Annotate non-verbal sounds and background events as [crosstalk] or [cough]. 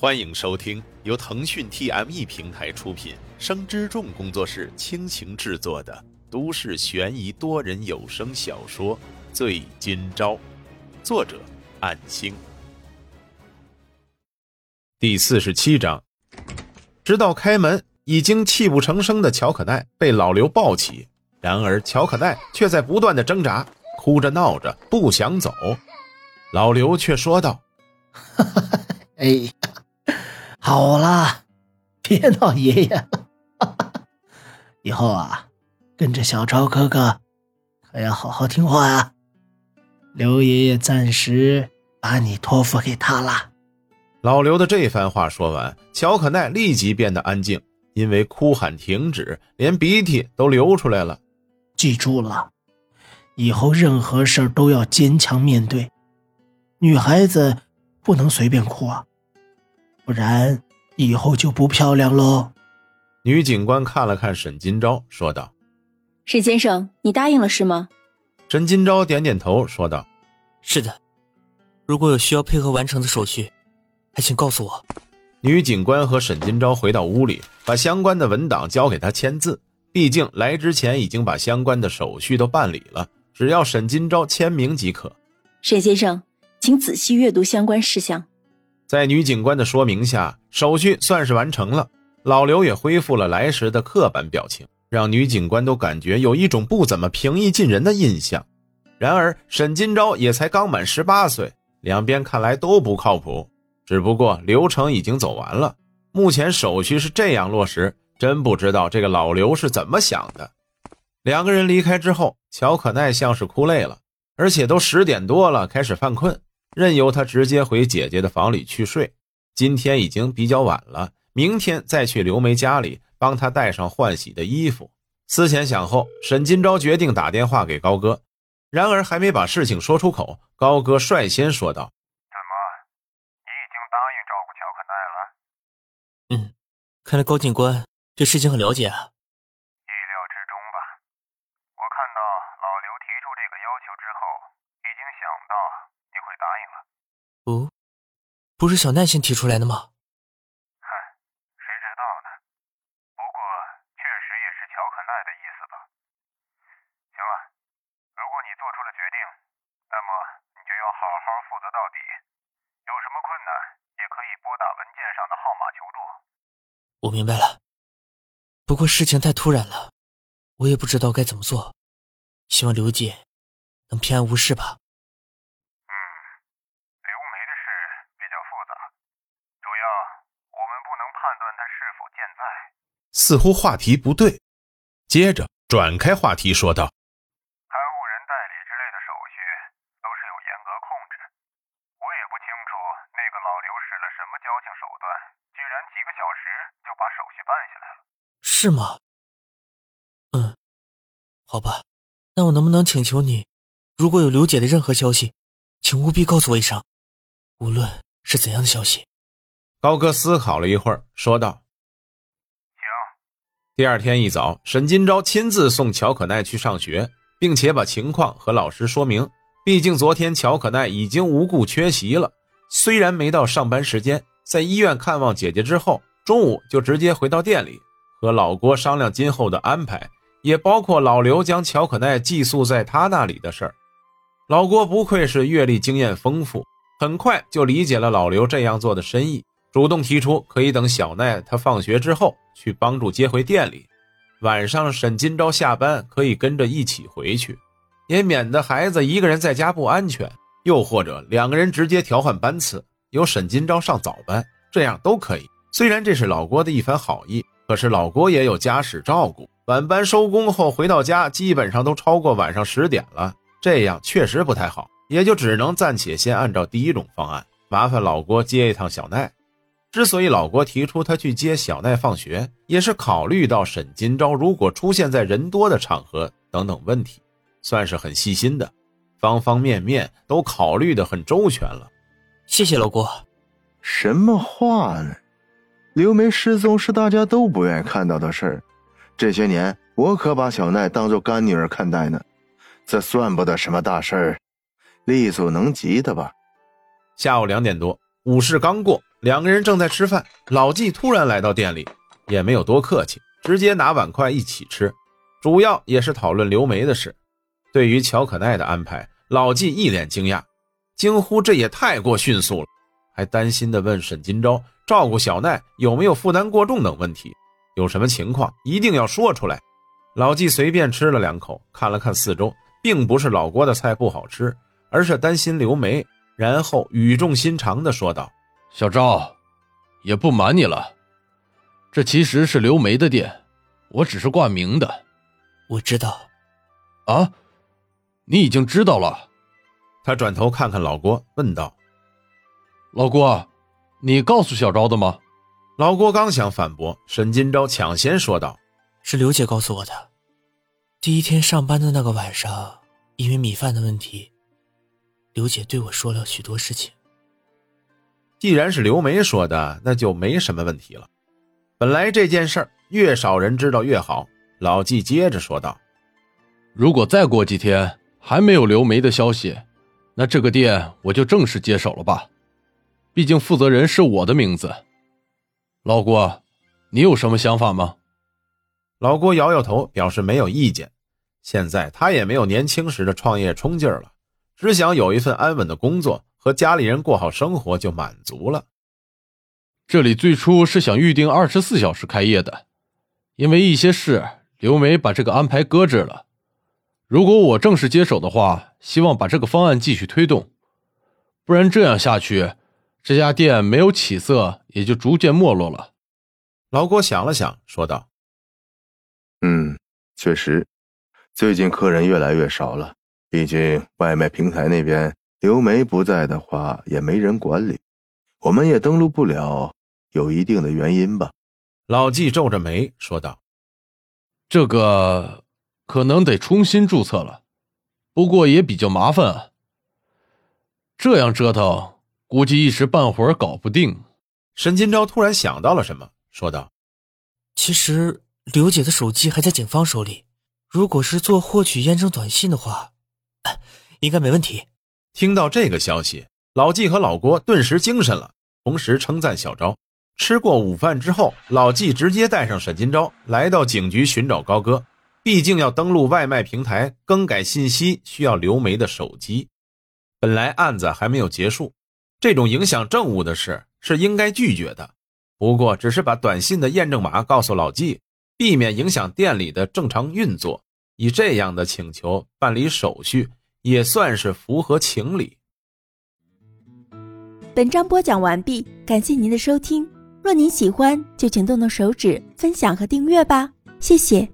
欢迎收听由腾讯 TME 平台出品、生之众工作室倾情制作的都市悬疑多人有声小说《醉今朝》，作者：暗星。第四十七章，直到开门，已经泣不成声的乔可奈被老刘抱起，然而乔可奈却在不断的挣扎，哭着闹着不想走。老刘却说道：“ [laughs] 哎。”好了，别闹爷爷了。[laughs] 以后啊，跟着小超哥哥，可要好好听话啊。刘爷爷暂时把你托付给他了。老刘的这番话说完，乔可奈立即变得安静，因为哭喊停止，连鼻涕都流出来了。记住了，以后任何事都要坚强面对。女孩子不能随便哭啊。不然以后就不漂亮喽。女警官看了看沈金钊，说道：“沈先生，你答应了是吗？”沈金钊点点头，说道：“是的。如果有需要配合完成的手续，还请告诉我。”女警官和沈金钊回到屋里，把相关的文档交给他签字。毕竟来之前已经把相关的手续都办理了，只要沈金钊签名即可。沈先生，请仔细阅读相关事项。在女警官的说明下，手续算是完成了。老刘也恢复了来时的刻板表情，让女警官都感觉有一种不怎么平易近人的印象。然而，沈金钊也才刚满十八岁，两边看来都不靠谱。只不过流程已经走完了，目前手续是这样落实，真不知道这个老刘是怎么想的。两个人离开之后，乔可奈像是哭累了，而且都十点多了，开始犯困。任由他直接回姐姐的房里去睡。今天已经比较晚了，明天再去刘梅家里帮她带上换洗的衣服。思前想后，沈金钊决定打电话给高哥。然而还没把事情说出口，高哥率先说道：“怎么，你已经答应照顾乔可奈了？”“嗯，看来高警官对事情很了解啊。”“意料之中吧。我看到老刘提出这个要求之后，已经想到。”你会答应了？哦，不是小奈先提出来的吗？嗨，谁知道呢？不过确实也是乔可奈的意思吧。行了，如果你做出了决定，那么你就要好好负责到底。有什么困难也可以拨打文件上的号码求助。我明白了。不过事情太突然了，我也不知道该怎么做。希望刘姐能平安无事吧。似乎话题不对，接着转开话题说道：“看护人代理之类的手续都是有严格控制，我也不清楚那个老刘使了什么矫情手段，居然几个小时就把手续办下来了。是吗？嗯，好吧，那我能不能请求你，如果有刘姐的任何消息，请务必告诉我一声，无论是怎样的消息。”高哥思考了一会儿，说道。行第二天一早，沈金钊亲自送乔可奈去上学，并且把情况和老师说明。毕竟昨天乔可奈已经无故缺席了，虽然没到上班时间，在医院看望姐姐之后，中午就直接回到店里和老郭商量今后的安排，也包括老刘将乔可奈寄宿在他那里的事儿。老郭不愧是阅历经验丰富，很快就理解了老刘这样做的深意。主动提出可以等小奈他放学之后去帮助接回店里，晚上沈金钊下班可以跟着一起回去，也免得孩子一个人在家不安全。又或者两个人直接调换班次，由沈金钊上早班，这样都可以。虽然这是老郭的一番好意，可是老郭也有家事照顾，晚班收工后回到家基本上都超过晚上十点了，这样确实不太好，也就只能暂且先按照第一种方案，麻烦老郭接一趟小奈。之所以老郭提出他去接小奈放学，也是考虑到沈金钊如果出现在人多的场合等等问题，算是很细心的，方方面面都考虑的很周全了。谢谢老郭。什么话呢？刘梅失踪是大家都不愿意看到的事儿，这些年我可把小奈当做干女儿看待呢，这算不得什么大事儿，力所能及的吧。下午两点多，午市刚过。两个人正在吃饭，老纪突然来到店里，也没有多客气，直接拿碗筷一起吃，主要也是讨论刘梅的事。对于乔可奈的安排，老纪一脸惊讶，惊呼这也太过迅速了，还担心地问沈金钊照顾小奈有没有负担过重等问题，有什么情况一定要说出来。老纪随便吃了两口，看了看四周，并不是老郭的菜不好吃，而是担心刘梅，然后语重心长地说道。小赵，也不瞒你了，这其实是刘梅的店，我只是挂名的。我知道。啊，你已经知道了。他转头看看老郭，问道：“老郭，你告诉小昭的吗？”老郭刚想反驳，沈金钊抢先说道：“是刘姐告诉我的。第一天上班的那个晚上，因为米饭的问题，刘姐对我说了许多事情。”既然是刘梅说的，那就没什么问题了。本来这件事儿越少人知道越好。老纪接着说道：“如果再过几天还没有刘梅的消息，那这个店我就正式接手了吧。毕竟负责人是我的名字。老郭，你有什么想法吗？”老郭摇摇头，表示没有意见。现在他也没有年轻时的创业冲劲儿了，只想有一份安稳的工作。和家里人过好生活就满足了。这里最初是想预定二十四小时开业的，因为一些事，刘梅把这个安排搁置了。如果我正式接手的话，希望把这个方案继续推动，不然这样下去，这家店没有起色，也就逐渐没落了。老郭想了想，说道：“嗯，确实，最近客人越来越少了，毕竟外卖平台那边。”刘梅不在的话，也没人管理，我们也登录不了，有一定的原因吧？老纪皱着眉说道：“这个可能得重新注册了，不过也比较麻烦啊。这样折腾，估计一时半会儿搞不定。”沈金钊突然想到了什么，说道：“其实刘姐的手机还在警方手里，如果是做获取验证短信的话，应该没问题。”听到这个消息，老纪和老郭顿时精神了，同时称赞小昭。吃过午饭之后，老纪直接带上沈金钊来到警局寻找高歌，毕竟要登录外卖平台更改信息，需要刘梅的手机。本来案子还没有结束，这种影响政务的事是应该拒绝的。不过，只是把短信的验证码告诉老纪，避免影响店里的正常运作，以这样的请求办理手续。也算是符合情理。本章播讲完毕，感谢您的收听。若您喜欢，就请动动手指分享和订阅吧，谢谢。